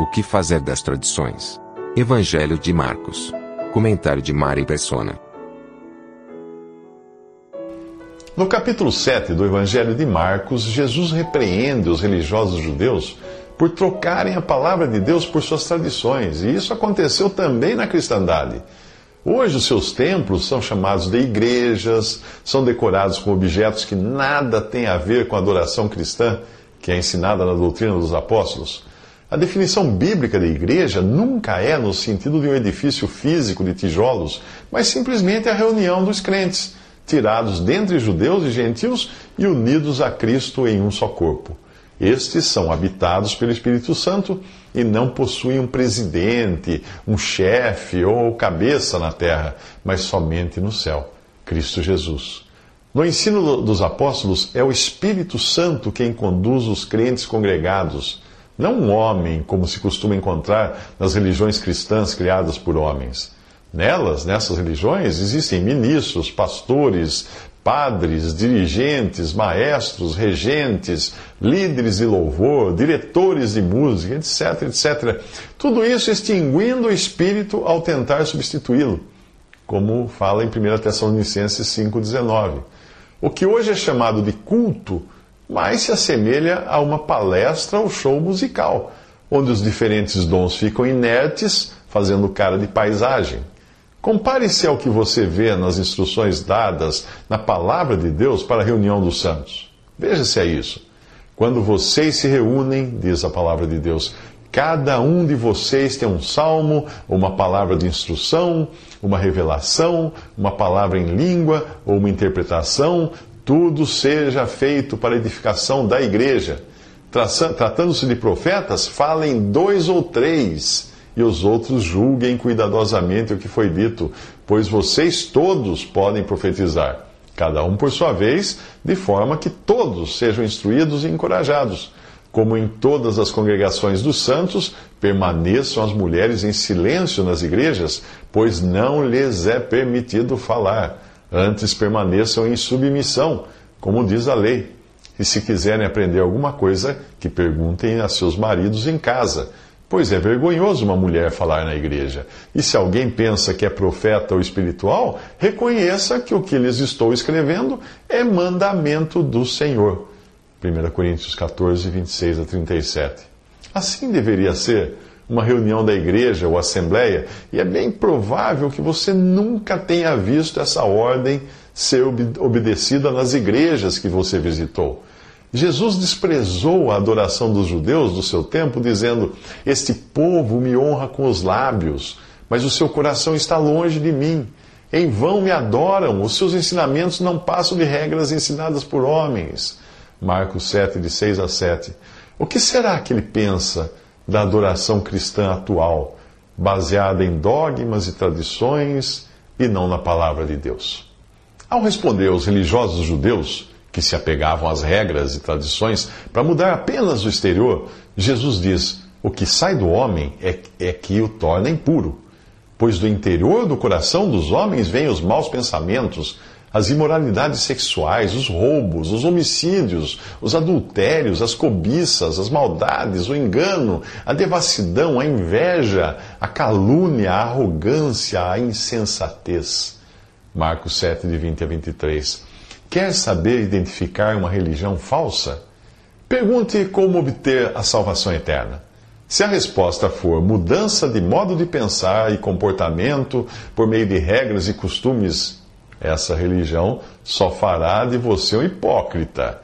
O que fazer das tradições? Evangelho de Marcos. Comentário de Mari Persona. No capítulo 7 do Evangelho de Marcos, Jesus repreende os religiosos judeus por trocarem a palavra de Deus por suas tradições, e isso aconteceu também na cristandade. Hoje, os seus templos são chamados de igrejas, são decorados com objetos que nada têm a ver com a adoração cristã, que é ensinada na doutrina dos apóstolos. A definição bíblica de igreja nunca é no sentido de um edifício físico de tijolos, mas simplesmente a reunião dos crentes, tirados dentre judeus e gentios e unidos a Cristo em um só corpo. Estes são habitados pelo Espírito Santo e não possuem um presidente, um chefe ou cabeça na terra, mas somente no céu, Cristo Jesus. No ensino dos apóstolos, é o Espírito Santo quem conduz os crentes congregados, não um homem, como se costuma encontrar nas religiões cristãs criadas por homens. Nelas, nessas religiões, existem ministros, pastores, padres, dirigentes, maestros, regentes, líderes de louvor, diretores de música, etc, etc. Tudo isso extinguindo o espírito ao tentar substituí-lo, como fala em 1 Tessalonicenses 5,19. O que hoje é chamado de culto, mais se assemelha a uma palestra ou show musical, onde os diferentes dons ficam inertes, fazendo cara de paisagem. Compare-se ao que você vê nas instruções dadas na palavra de Deus para a reunião dos santos. Veja se é isso. Quando vocês se reúnem, diz a palavra de Deus, cada um de vocês tem um salmo, uma palavra de instrução, uma revelação, uma palavra em língua ou uma interpretação, tudo seja feito para a edificação da igreja. Tratando-se de profetas, falem dois ou três e os outros julguem cuidadosamente o que foi dito, pois vocês todos podem profetizar, cada um por sua vez, de forma que todos sejam instruídos e encorajados. Como em todas as congregações dos santos, permaneçam as mulheres em silêncio nas igrejas, pois não lhes é permitido falar. Antes permaneçam em submissão, como diz a lei. E se quiserem aprender alguma coisa, que perguntem a seus maridos em casa Pois é vergonhoso uma mulher falar na igreja. E se alguém pensa que é profeta ou espiritual, reconheça que o que lhes estou escrevendo é mandamento do Senhor. 1 Coríntios 14, 26 a 37. Assim deveria ser uma reunião da igreja ou assembleia, e é bem provável que você nunca tenha visto essa ordem ser obedecida nas igrejas que você visitou. Jesus desprezou a adoração dos judeus do seu tempo, dizendo: Este povo me honra com os lábios, mas o seu coração está longe de mim. Em vão me adoram, os seus ensinamentos não passam de regras ensinadas por homens. Marcos 7, de 6 a 7. O que será que ele pensa da adoração cristã atual, baseada em dogmas e tradições e não na palavra de Deus? Ao responder aos religiosos judeus, que se apegavam às regras e tradições para mudar apenas o exterior, Jesus diz: o que sai do homem é, é que o torna impuro. Pois do interior do coração dos homens vêm os maus pensamentos, as imoralidades sexuais, os roubos, os homicídios, os adultérios, as cobiças, as maldades, o engano, a devassidão, a inveja, a calúnia, a arrogância, a insensatez. Marcos 7, de 20 a 23. Quer saber identificar uma religião falsa? Pergunte como obter a salvação eterna. Se a resposta for mudança de modo de pensar e comportamento por meio de regras e costumes, essa religião só fará de você um hipócrita.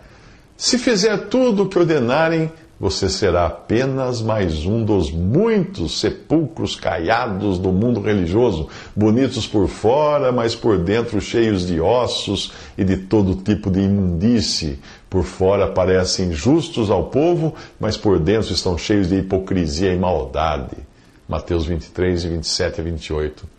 Se fizer tudo o que ordenarem, você será apenas mais um dos muitos sepulcros caiados do mundo religioso, bonitos por fora, mas por dentro cheios de ossos e de todo tipo de imundície. Por fora parecem justos ao povo, mas por dentro estão cheios de hipocrisia e maldade. Mateus 23, 27 a 28.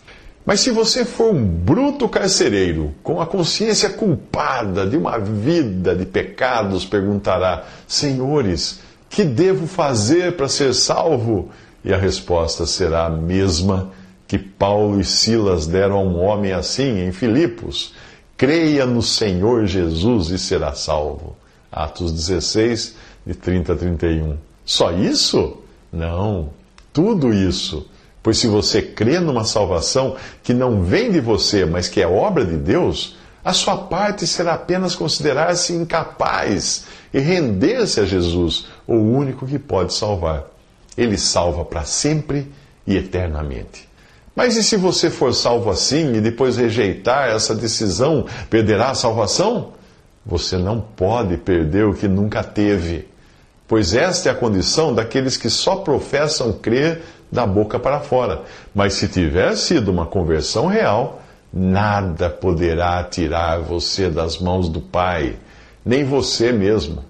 Mas se você for um bruto carcereiro, com a consciência culpada de uma vida de pecados, perguntará: Senhores, que devo fazer para ser salvo? E a resposta será a mesma que Paulo e Silas deram a um homem assim em Filipos: creia no Senhor Jesus e será salvo. Atos 16, de 30 a 31. Só isso? Não, tudo isso. Pois se você crê numa salvação que não vem de você, mas que é obra de Deus, a sua parte será apenas considerar-se incapaz e render-se a Jesus, o único que pode salvar. Ele salva para sempre e eternamente. Mas e se você for salvo assim e depois rejeitar essa decisão, perderá a salvação? Você não pode perder o que nunca teve, pois esta é a condição daqueles que só professam crer da boca para fora. Mas se tiver sido uma conversão real, Nada poderá tirar você das mãos do Pai, nem você mesmo.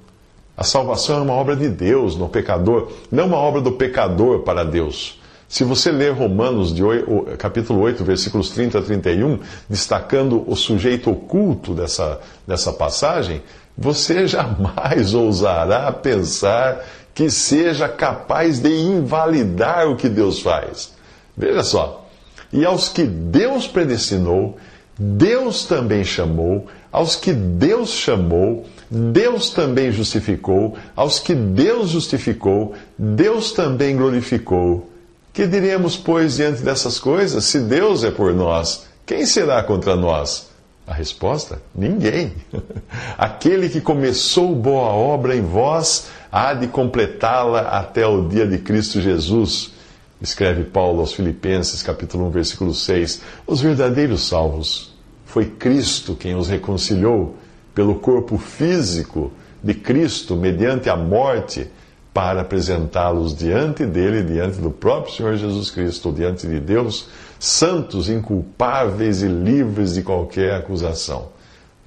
A salvação é uma obra de Deus no pecador, não uma obra do pecador para Deus. Se você ler Romanos, de 8, capítulo 8, versículos 30 a 31, destacando o sujeito oculto dessa, dessa passagem, você jamais ousará pensar que seja capaz de invalidar o que Deus faz. Veja só, e aos que Deus predestinou, Deus também chamou, aos que Deus chamou, Deus também justificou, aos que Deus justificou, Deus também glorificou. Que diremos, pois, diante dessas coisas? Se Deus é por nós, quem será contra nós? A resposta: ninguém. Aquele que começou boa obra em vós há de completá-la até o dia de Cristo Jesus escreve Paulo aos Filipenses, capítulo 1, versículo 6, os verdadeiros salvos. Foi Cristo quem os reconciliou pelo corpo físico de Cristo, mediante a morte, para apresentá-los diante dele, diante do próprio Senhor Jesus Cristo, diante de Deus, santos, inculpáveis e livres de qualquer acusação.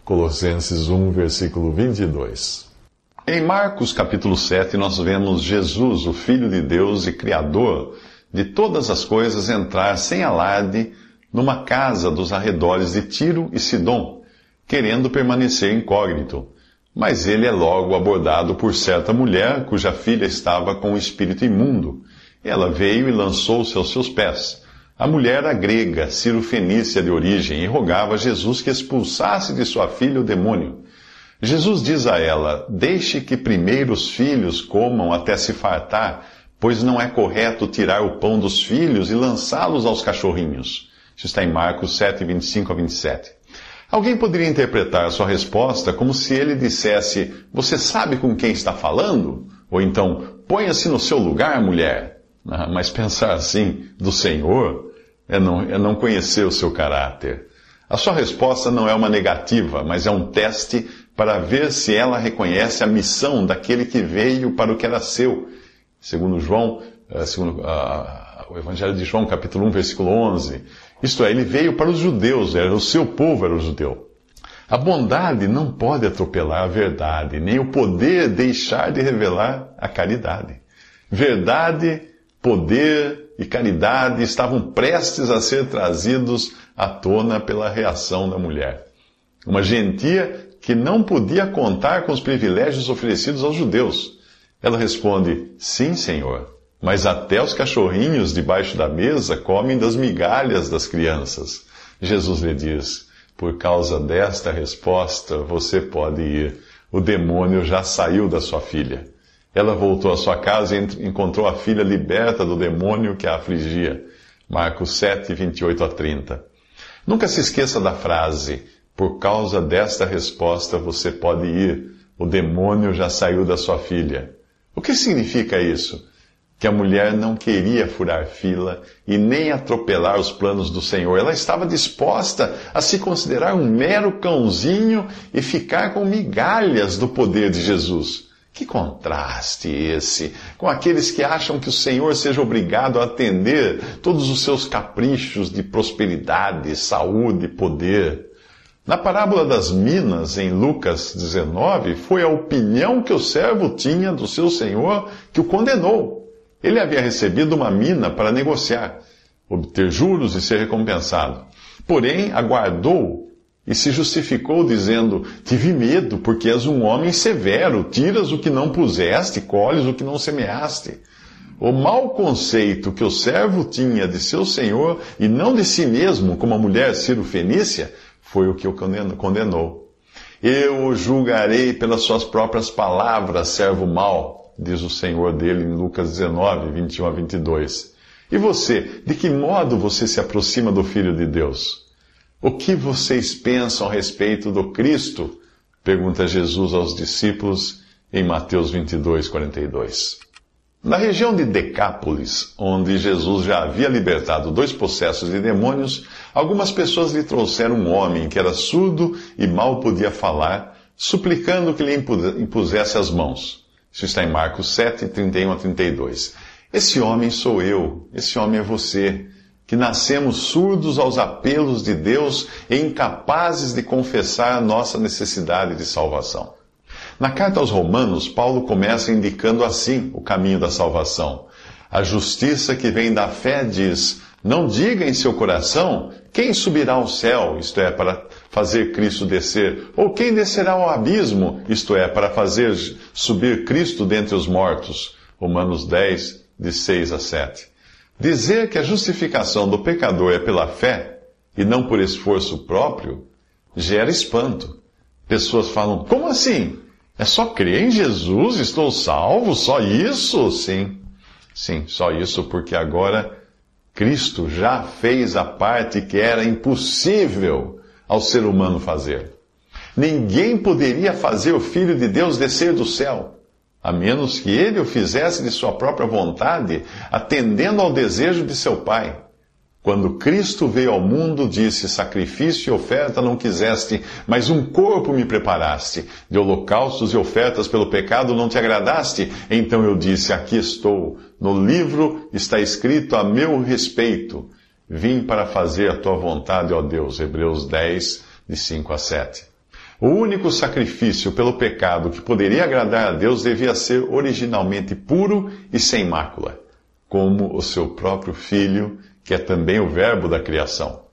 Colossenses 1, versículo 22. Em Marcos capítulo 7, nós vemos Jesus, o Filho de Deus e Criador, de todas as coisas entrar sem alarde numa casa dos arredores de Tiro e Sidom, querendo permanecer incógnito. Mas ele é logo abordado por certa mulher cuja filha estava com o espírito imundo. Ela veio e lançou-se aos seus pés. A mulher era grega, cirofenícia de origem, e rogava a Jesus que expulsasse de sua filha o demônio. Jesus diz a ela: Deixe que primeiro os filhos comam até se fartar pois não é correto tirar o pão dos filhos e lançá-los aos cachorrinhos. Isso está em Marcos 7, 25 a 27. Alguém poderia interpretar a sua resposta como se ele dissesse: Você sabe com quem está falando? Ou então, ponha-se no seu lugar, mulher. Ah, mas pensar assim do Senhor é não, é não conhecer o seu caráter. A sua resposta não é uma negativa, mas é um teste para ver se ela reconhece a missão daquele que veio para o que era seu segundo João, eh, segundo uh, o Evangelho de João, capítulo 1, versículo 11. Isto é, ele veio para os judeus, era o seu povo era o judeu. A bondade não pode atropelar a verdade, nem o poder deixar de revelar a caridade. Verdade, poder e caridade estavam prestes a ser trazidos à tona pela reação da mulher. Uma gentia que não podia contar com os privilégios oferecidos aos judeus ela responde: Sim, senhor, mas até os cachorrinhos debaixo da mesa comem das migalhas das crianças. Jesus lhe diz: Por causa desta resposta, você pode ir. O demônio já saiu da sua filha. Ela voltou à sua casa e encontrou a filha liberta do demônio que a afligia. Marcos 7, 28 a 30. Nunca se esqueça da frase: Por causa desta resposta, você pode ir. O demônio já saiu da sua filha. O que significa isso? Que a mulher não queria furar fila e nem atropelar os planos do Senhor. Ela estava disposta a se considerar um mero cãozinho e ficar com migalhas do poder de Jesus. Que contraste esse com aqueles que acham que o Senhor seja obrigado a atender todos os seus caprichos de prosperidade, saúde poder. Na parábola das minas, em Lucas 19, foi a opinião que o servo tinha do seu senhor que o condenou. Ele havia recebido uma mina para negociar, obter juros e ser recompensado. Porém, aguardou e se justificou dizendo: Tive medo, porque és um homem severo, tiras o que não puseste, colhes o que não semeaste. O mau conceito que o servo tinha de seu senhor e não de si mesmo, como a mulher Ciro Fenícia, foi o que o condenou. Eu o julgarei pelas suas próprias palavras, servo mau, diz o Senhor dele em Lucas 19, 21 a 22. E você, de que modo você se aproxima do Filho de Deus? O que vocês pensam a respeito do Cristo? Pergunta Jesus aos discípulos em Mateus 22, 42. Na região de Decápolis, onde Jesus já havia libertado dois processos de demônios, algumas pessoas lhe trouxeram um homem que era surdo e mal podia falar, suplicando que lhe impusesse as mãos. Isso está em Marcos 7, 31 a 32. Esse homem sou eu, esse homem é você, que nascemos surdos aos apelos de Deus e incapazes de confessar a nossa necessidade de salvação. Na carta aos Romanos, Paulo começa indicando assim o caminho da salvação. A justiça que vem da fé diz: Não diga em seu coração quem subirá ao céu, isto é, para fazer Cristo descer, ou quem descerá ao abismo, isto é, para fazer subir Cristo dentre os mortos. Romanos 10, de 6 a 7. Dizer que a justificação do pecador é pela fé e não por esforço próprio gera espanto. Pessoas falam: Como assim? É só crer em Jesus, estou salvo, só isso? Sim, sim, só isso, porque agora Cristo já fez a parte que era impossível ao ser humano fazer. Ninguém poderia fazer o Filho de Deus descer do céu, a menos que ele o fizesse de sua própria vontade, atendendo ao desejo de seu Pai. Quando Cristo veio ao mundo, disse: Sacrifício e oferta não quiseste, mas um corpo me preparaste. De holocaustos e ofertas pelo pecado não te agradaste. Então eu disse: Aqui estou. No livro está escrito a meu respeito. Vim para fazer a tua vontade, ó Deus. Hebreus 10, de 5 a 7. O único sacrifício pelo pecado que poderia agradar a Deus devia ser originalmente puro e sem mácula, como o seu próprio filho que é também o verbo da criação.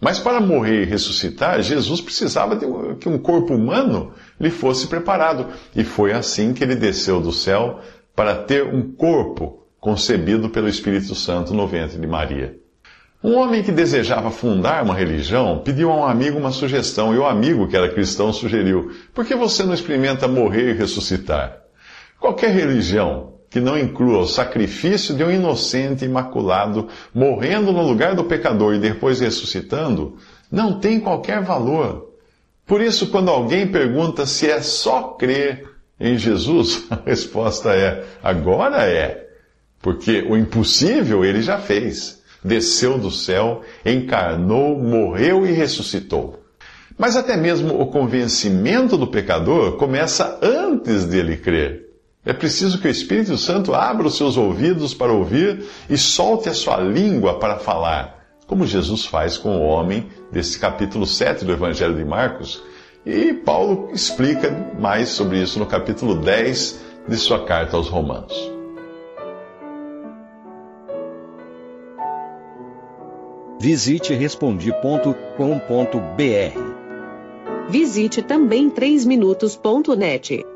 Mas para morrer e ressuscitar, Jesus precisava de que um corpo humano lhe fosse preparado. E foi assim que ele desceu do céu para ter um corpo concebido pelo Espírito Santo no ventre de Maria. Um homem que desejava fundar uma religião pediu a um amigo uma sugestão, e o amigo, que era cristão, sugeriu: por que você não experimenta morrer e ressuscitar? Qualquer religião que não inclua o sacrifício de um inocente imaculado morrendo no lugar do pecador e depois ressuscitando, não tem qualquer valor. Por isso, quando alguém pergunta se é só crer em Jesus, a resposta é: agora é. Porque o impossível ele já fez. Desceu do céu, encarnou, morreu e ressuscitou. Mas até mesmo o convencimento do pecador começa antes dele crer. É preciso que o Espírito Santo abra os seus ouvidos para ouvir e solte a sua língua para falar, como Jesus faz com o homem desse capítulo 7 do Evangelho de Marcos. E Paulo explica mais sobre isso no capítulo 10 de sua carta aos Romanos. Visite respondi.com.br. Visite também 3minutos.net.